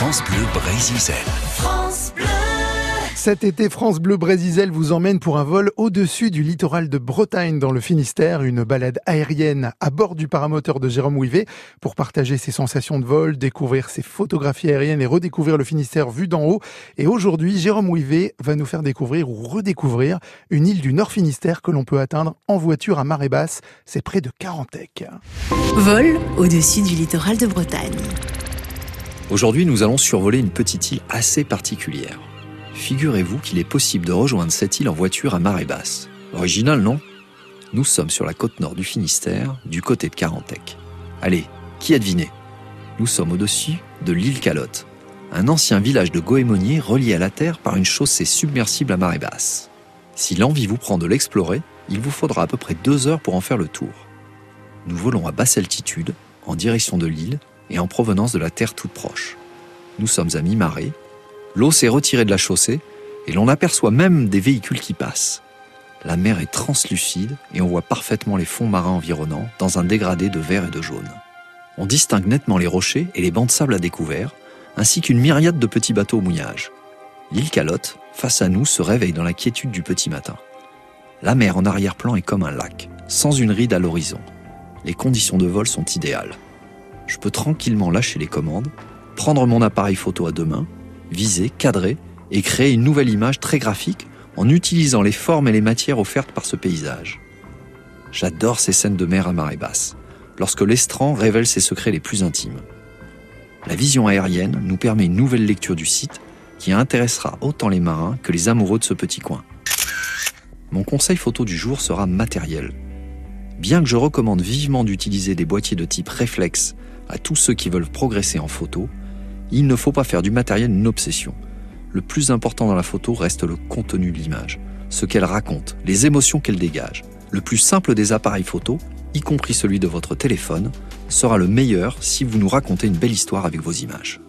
France Bleu Brésil. France Bleu. Cet été, France Bleu Brésil vous emmène pour un vol au-dessus du littoral de Bretagne dans le Finistère, une balade aérienne à bord du paramoteur de Jérôme Ouivet pour partager ses sensations de vol, découvrir ses photographies aériennes et redécouvrir le Finistère vu d'en haut. Et aujourd'hui, Jérôme Ouivet va nous faire découvrir ou redécouvrir une île du Nord Finistère que l'on peut atteindre en voiture à marée basse. C'est près de Carantec. Vol au-dessus du littoral de Bretagne. Aujourd'hui, nous allons survoler une petite île assez particulière. Figurez-vous qu'il est possible de rejoindre cette île en voiture à marée basse. Original, non? Nous sommes sur la côte nord du Finistère, du côté de Carantec. Allez, qui a deviné? Nous sommes au-dessus de l'île Calotte, un ancien village de goémoniers relié à la terre par une chaussée submersible à marée basse. Si l'envie vous prend de l'explorer, il vous faudra à peu près deux heures pour en faire le tour. Nous volons à basse altitude, en direction de l'île et en provenance de la terre toute proche. Nous sommes à mi-marée L'eau s'est retirée de la chaussée et l'on aperçoit même des véhicules qui passent. La mer est translucide et on voit parfaitement les fonds marins environnants dans un dégradé de vert et de jaune. On distingue nettement les rochers et les bancs de sable à découvert, ainsi qu'une myriade de petits bateaux au mouillage. L'île Calotte, face à nous, se réveille dans la quiétude du petit matin. La mer en arrière-plan est comme un lac, sans une ride à l'horizon. Les conditions de vol sont idéales. Je peux tranquillement lâcher les commandes, prendre mon appareil photo à deux mains viser, cadrer et créer une nouvelle image très graphique en utilisant les formes et les matières offertes par ce paysage. J'adore ces scènes de mer à marée basse, lorsque l'estran révèle ses secrets les plus intimes. La vision aérienne nous permet une nouvelle lecture du site qui intéressera autant les marins que les amoureux de ce petit coin. Mon conseil photo du jour sera matériel. Bien que je recommande vivement d'utiliser des boîtiers de type réflexe à tous ceux qui veulent progresser en photo, il ne faut pas faire du matériel une obsession. Le plus important dans la photo reste le contenu de l'image, ce qu'elle raconte, les émotions qu'elle dégage. Le plus simple des appareils photo, y compris celui de votre téléphone, sera le meilleur si vous nous racontez une belle histoire avec vos images.